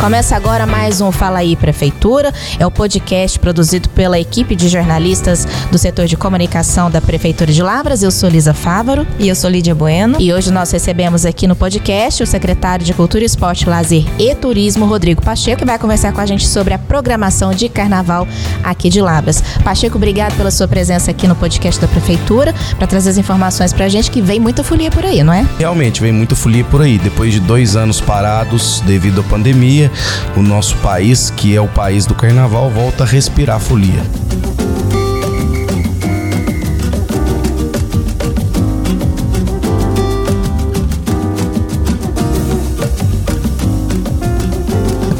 Começa agora mais um Fala aí Prefeitura. É o podcast produzido pela equipe de jornalistas do setor de comunicação da Prefeitura de Lavras. Eu sou Lisa Fávaro. E eu sou Lídia Bueno. E hoje nós recebemos aqui no podcast o secretário de Cultura, Esporte, Lazer e Turismo, Rodrigo Pacheco, que vai conversar com a gente sobre a programação de carnaval aqui de Lavras. Pacheco, obrigado pela sua presença aqui no podcast da Prefeitura para trazer as informações para a gente que vem muita folia por aí, não é? Realmente, vem muita folia por aí. Depois de dois anos parados devido à pandemia, o nosso país, que é o país do carnaval, volta a respirar folia.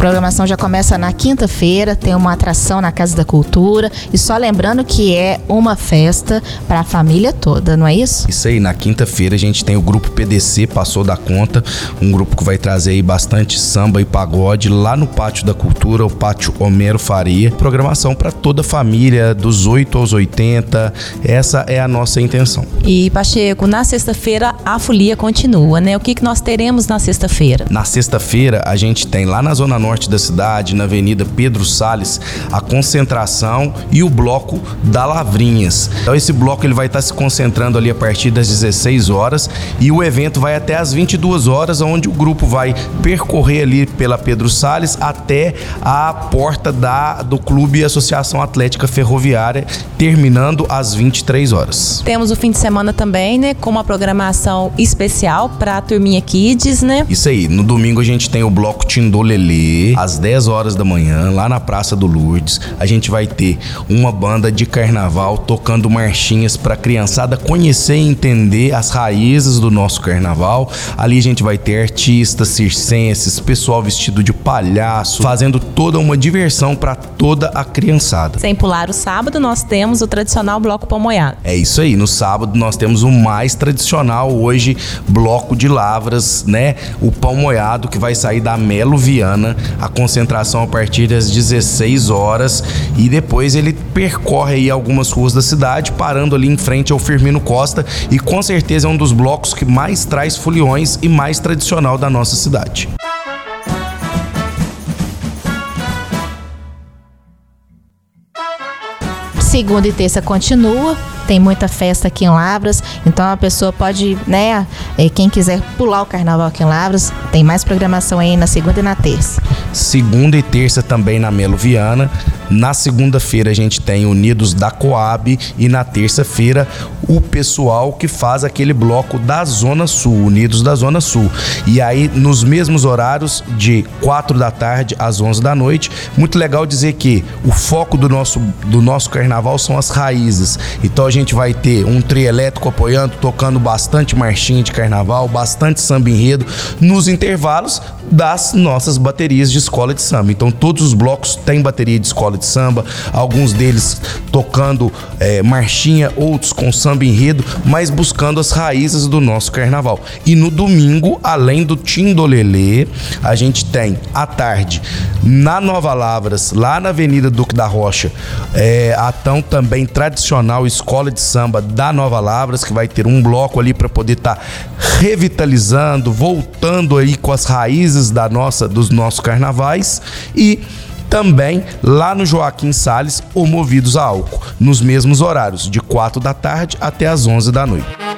Programação já começa na quinta-feira, tem uma atração na Casa da Cultura. E só lembrando que é uma festa para a família toda, não é isso? Isso aí, na quinta-feira a gente tem o grupo PDC Passou da Conta, um grupo que vai trazer aí bastante samba e pagode lá no Pátio da Cultura, o Pátio Homero Faria. Programação para toda a família, dos 8 aos 80. Essa é a nossa intenção. E Pacheco, na sexta-feira a folia continua, né? O que, que nós teremos na sexta-feira? Na sexta-feira a gente tem lá na Zona Norte norte da cidade, na Avenida Pedro Sales, a concentração e o bloco da Lavrinhas. Então esse bloco ele vai estar se concentrando ali a partir das 16 horas e o evento vai até as 22 horas, onde o grupo vai percorrer ali pela Pedro Sales até a porta da do Clube Associação Atlética Ferroviária, terminando às 23 horas. Temos o fim de semana também, né, com uma programação especial para a turminha Kids, né? Isso aí. No domingo a gente tem o bloco Tindolelê, às 10 horas da manhã, lá na Praça do Lourdes, a gente vai ter uma banda de carnaval tocando marchinhas para a criançada conhecer e entender as raízes do nosso carnaval. Ali a gente vai ter artistas circenses, pessoal vestido de palhaço, fazendo toda uma diversão para toda a criançada. Sem pular o sábado, nós temos o tradicional bloco pamoiado. É isso aí, no sábado nós temos o mais tradicional hoje, bloco de lavras, né? O pão moiado que vai sair da Melo Viana a concentração a partir das 16 horas e depois ele percorre aí algumas ruas da cidade, parando ali em frente ao Firmino Costa e com certeza é um dos blocos que mais traz foliões e mais tradicional da nossa cidade. Segunda e terça continua, tem muita festa aqui em Lavras, então a pessoa pode, né, eh, quem quiser pular o carnaval aqui em Lavras, tem mais programação aí na segunda e na terça. Segunda e terça também na Melo Viana. Na segunda-feira a gente tem Unidos da Coab e na terça-feira o pessoal que faz aquele bloco da Zona Sul, Unidos da Zona Sul. E aí nos mesmos horários de 4 da tarde às 11 da noite. Muito legal dizer que o foco do nosso do nosso carnaval são as raízes. Então a gente vai ter um trio elétrico apoiando, tocando bastante marchinha de carnaval, bastante samba enredo nos intervalos das nossas baterias de escola de samba. Então todos os blocos têm bateria de escola de samba, alguns deles tocando é, marchinha, outros com samba enredo, mas buscando as raízes do nosso carnaval. E no domingo, além do Tindolelê, a gente tem à tarde na Nova Lavras, lá na Avenida Duque da Rocha, é, a tão também tradicional escola de samba da Nova Lavras, que vai ter um bloco ali para poder estar tá revitalizando, voltando aí com as raízes da nossa dos nossos carnavais e também lá no Joaquim Sales ou Movidos a Álcool, nos mesmos horários, de 4 da tarde até as 11 da noite.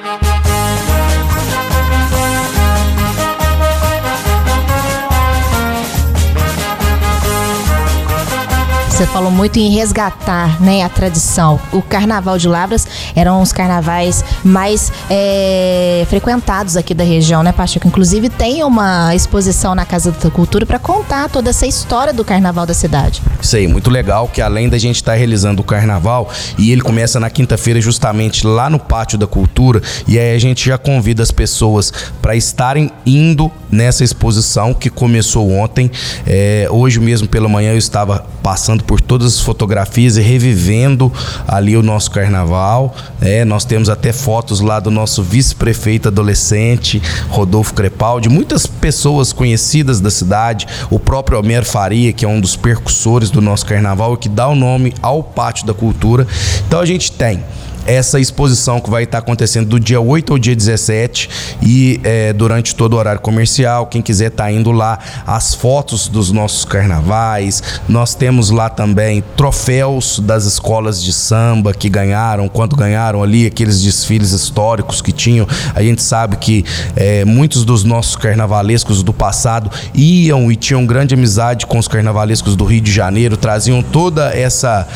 Você falou muito em resgatar né, a tradição. O Carnaval de Lavras eram os carnavais mais é, frequentados aqui da região, né, Pacheco? Inclusive tem uma exposição na Casa da Cultura para contar toda essa história do Carnaval da cidade. Isso aí, muito legal que além da gente estar tá realizando o Carnaval, e ele começa na quinta-feira justamente lá no Pátio da Cultura, e aí a gente já convida as pessoas para estarem indo nessa exposição que começou ontem. É, hoje mesmo pela manhã eu estava passando por todas as fotografias e revivendo ali o nosso carnaval. É, nós temos até fotos lá do nosso vice-prefeito adolescente, Rodolfo Crepaldi, muitas pessoas conhecidas da cidade, o próprio Homero Faria, que é um dos percussores do nosso carnaval e que dá o nome ao Pátio da Cultura. Então a gente tem essa exposição que vai estar acontecendo do dia 8 ao dia 17 e é, durante todo o horário comercial. Quem quiser tá indo lá, as fotos dos nossos carnavais. Nós temos lá também troféus das escolas de samba que ganharam, quanto ganharam ali, aqueles desfiles históricos que tinham. A gente sabe que é, muitos dos nossos carnavalescos do passado iam e tinham grande amizade com os carnavalescos do Rio de Janeiro, traziam toda essa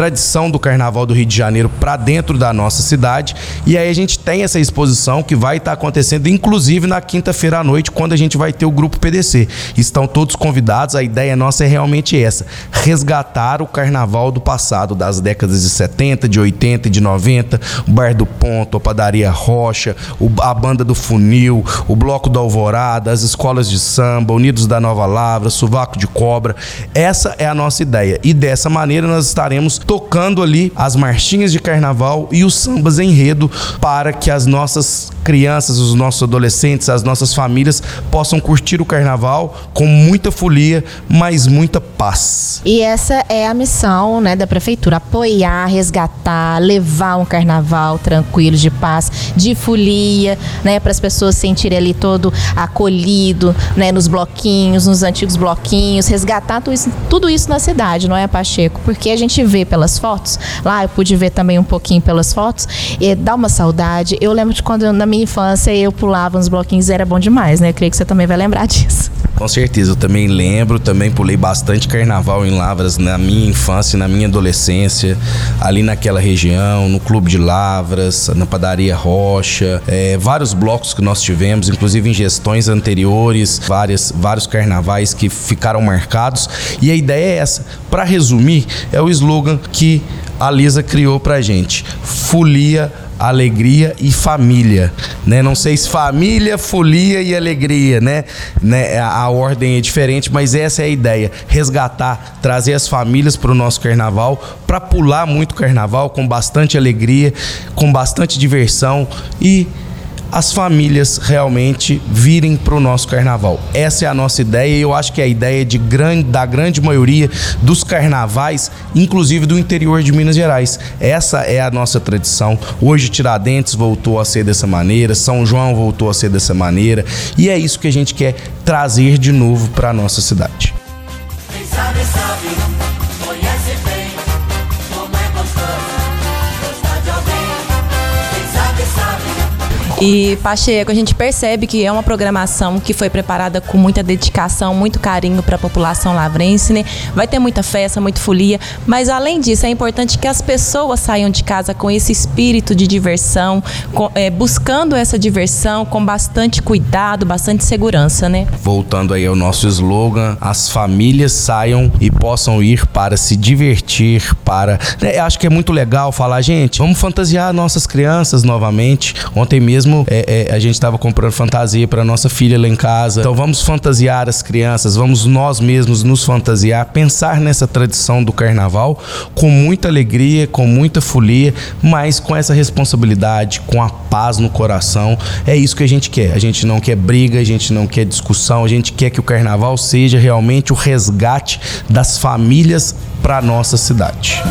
tradição do Carnaval do Rio de Janeiro para dentro da nossa cidade. E aí a gente tem essa exposição que vai estar tá acontecendo, inclusive na quinta-feira à noite, quando a gente vai ter o grupo PDC. Estão todos convidados. A ideia nossa é realmente essa: resgatar o Carnaval do passado, das décadas de 70, de 80 e de 90, o Bar do Ponto, a Padaria Rocha, a Banda do Funil, o Bloco da Alvorada, as escolas de samba, Unidos da Nova Lavra, Suvaco de Cobra. Essa é a nossa ideia. E dessa maneira nós estaremos tocando ali as marchinhas de carnaval e os sambas enredo para que as nossas crianças, os nossos adolescentes, as nossas famílias possam curtir o carnaval com muita folia, mas muita paz. E essa é a missão, né, da prefeitura, apoiar, resgatar, levar um carnaval tranquilo, de paz, de folia, né, para as pessoas sentirem ali todo acolhido, né, nos bloquinhos, nos antigos bloquinhos, resgatar tudo isso, tudo isso na cidade, não é, Pacheco? Porque a gente vê pelas fotos, lá eu pude ver também um pouquinho pelas fotos, e dá uma saudade. Eu lembro de quando na minha infância eu pulava nos bloquinhos, era bom demais, né? Eu creio que você também vai lembrar disso. Com certeza, eu também lembro, também pulei bastante carnaval em Lavras na minha infância, na minha adolescência, ali naquela região, no Clube de Lavras, na Padaria Rocha, é, vários blocos que nós tivemos, inclusive em gestões anteriores, várias, vários carnavais que ficaram marcados. E a ideia é essa. Para resumir, é o slogan que a Lisa criou pra gente: Folia alegria e família, né? Não sei se família, folia e alegria, né? né? A, ordem é diferente, mas essa é a ideia, resgatar, trazer as famílias para o nosso carnaval, para pular muito carnaval com bastante alegria, com bastante diversão e as famílias realmente virem para o nosso carnaval. Essa é a nossa ideia e eu acho que é a ideia de grande, da grande maioria dos carnavais, inclusive do interior de Minas Gerais. Essa é a nossa tradição. Hoje Tiradentes voltou a ser dessa maneira, São João voltou a ser dessa maneira e é isso que a gente quer trazer de novo para a nossa cidade. E Pacheco, a gente percebe que é uma programação que foi preparada com muita dedicação, muito carinho para a população lavrense, né? Vai ter muita festa, muita folia, mas além disso é importante que as pessoas saiam de casa com esse espírito de diversão, com, é, buscando essa diversão com bastante cuidado, bastante segurança, né? Voltando aí ao nosso slogan, as famílias saiam e possam ir para se divertir, para. Né? Acho que é muito legal falar, gente, vamos fantasiar nossas crianças novamente. Ontem mesmo mesmo é, é, a gente estava comprando fantasia para nossa filha lá em casa. Então vamos fantasiar as crianças, vamos nós mesmos nos fantasiar, pensar nessa tradição do carnaval com muita alegria, com muita folia, mas com essa responsabilidade, com a paz no coração. É isso que a gente quer. A gente não quer briga, a gente não quer discussão, a gente quer que o carnaval seja realmente o resgate das famílias para nossa cidade.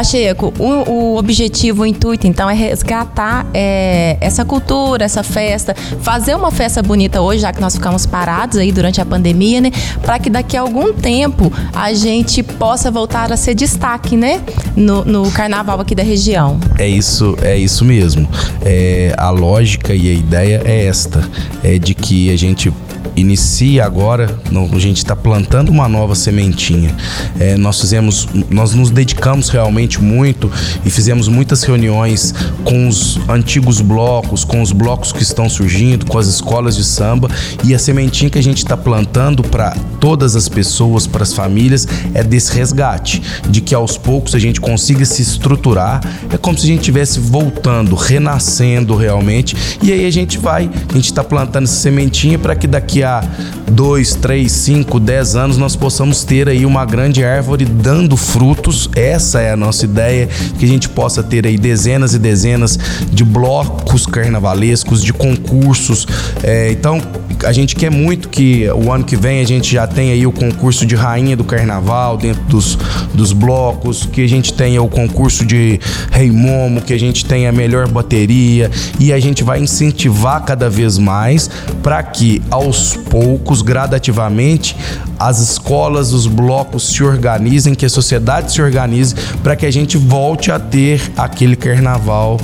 Pacheco, o, o objetivo, o intuito, então, é resgatar é, essa cultura, essa festa, fazer uma festa bonita hoje, já que nós ficamos parados aí durante a pandemia, né? Para que daqui a algum tempo a gente possa voltar a ser destaque, né? No, no carnaval aqui da região. É isso, é isso mesmo. É, a lógica e a ideia é esta: é de que a gente inicia agora, a gente está plantando uma nova sementinha. É, nós fizemos, nós nos dedicamos realmente muito e fizemos muitas reuniões com os antigos blocos, com os blocos que estão surgindo, com as escolas de samba e a sementinha que a gente está plantando para todas as pessoas, para as famílias, é desse resgate, de que aos poucos a gente consiga se estruturar. É como se a gente estivesse voltando, renascendo realmente. E aí a gente vai, a gente está plantando essa sementinha para que daqui a 2, 3, 5, 10 anos nós possamos ter aí uma grande árvore dando frutos. Essa é a nossa ideia, que a gente possa ter aí dezenas e dezenas de blocos carnavalescos, de concursos. É, então, a gente quer muito que o ano que vem a gente já tenha aí o concurso de rainha do carnaval dentro dos, dos blocos, que a gente tenha o concurso de Rei Momo, que a gente tenha a melhor bateria e a gente vai incentivar cada vez mais para que aos poucos, gradativamente, as escolas, os blocos se organizem, que a sociedade se organize para que a gente volte a ter aquele carnaval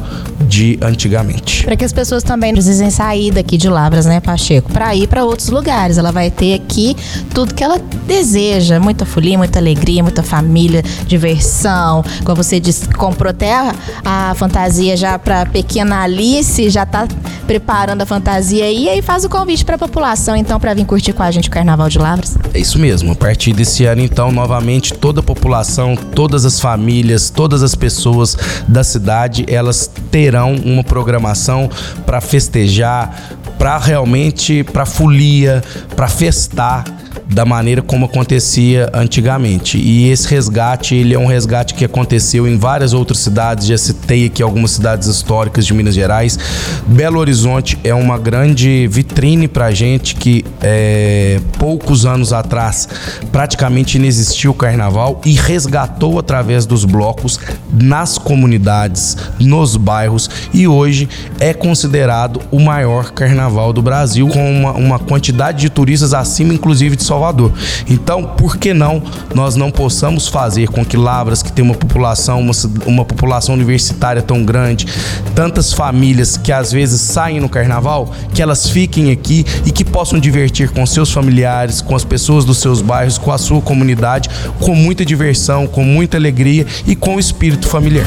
de antigamente. Para que as pessoas também precisem sair daqui de Lavras, né, Pacheco? Para ir para outros lugares. Ela vai ter aqui tudo que ela deseja: muita folia, muita alegria, muita família, diversão. Como você disse, comprou até a, a fantasia já para pequena Alice, já tá preparando a fantasia aí, e aí faz o convite para a população, então, para vir curtir com a gente o Carnaval de Lavras. É isso mesmo. A partir desse ano, então, novamente, toda a população, todas as famílias, todas as pessoas da cidade, elas terão uma programação para festejar, para realmente, para folia, para festar da maneira como acontecia antigamente. E esse resgate, ele é um resgate que aconteceu em várias outras cidades, já citei aqui algumas cidades históricas de Minas Gerais. Belo Horizonte é uma grande vitrine para a gente que é, poucos anos atrás praticamente inexistiu o carnaval e resgatou através dos blocos nas comunidades, nos bairros e hoje é considerado o maior carnaval do Brasil com uma, uma quantidade de turistas acima inclusive de Salvador. Então, por que não nós não possamos fazer com que Lavras, que tem uma população, uma, uma população universitária tão grande, tantas famílias que às vezes saem no carnaval, que elas fiquem aqui e que possam divertir com seus familiares, com as pessoas dos seus bairros, com a sua comunidade, com muita diversão, com muita alegria e com o espírito familiar.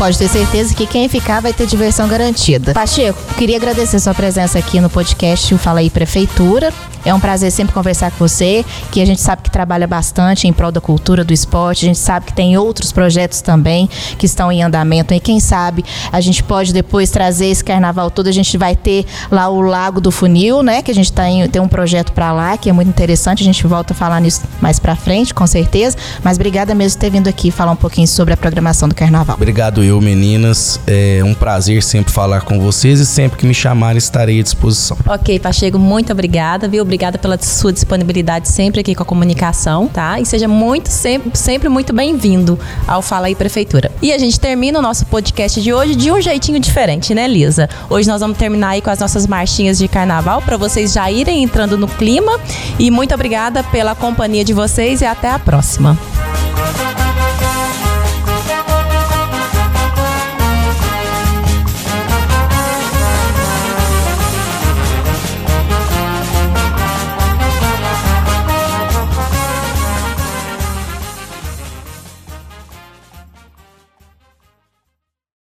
Pode ter certeza que quem ficar vai ter diversão garantida. Pacheco, queria agradecer sua presença aqui no podcast Fala aí Prefeitura. É um prazer sempre conversar com você, que a gente sabe que trabalha bastante em prol da cultura, do esporte. A gente sabe que tem outros projetos também que estão em andamento. E quem sabe a gente pode depois trazer esse carnaval todo. A gente vai ter lá o Lago do Funil, né? Que a gente tá em, tem um projeto para lá que é muito interessante. A gente volta a falar nisso mais para frente, com certeza. Mas obrigada mesmo por ter vindo aqui falar um pouquinho sobre a programação do carnaval. Obrigado meninas. É um prazer sempre falar com vocês e sempre que me chamarem estarei à disposição. Ok, Pacheco, muito obrigada, viu? obrigada pela sua disponibilidade sempre aqui com a comunicação, tá? E seja muito, sempre, sempre muito bem-vindo ao Fala aí Prefeitura. E a gente termina o nosso podcast de hoje de um jeitinho diferente, né, Lisa? Hoje nós vamos terminar aí com as nossas marchinhas de carnaval para vocês já irem entrando no clima. E muito obrigada pela companhia de vocês e até a próxima.